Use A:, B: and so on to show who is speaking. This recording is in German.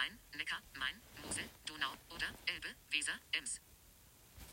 A: Rhein, Neckar, Main, Mosel, Donau, Oder, Elbe, Weser, Ems.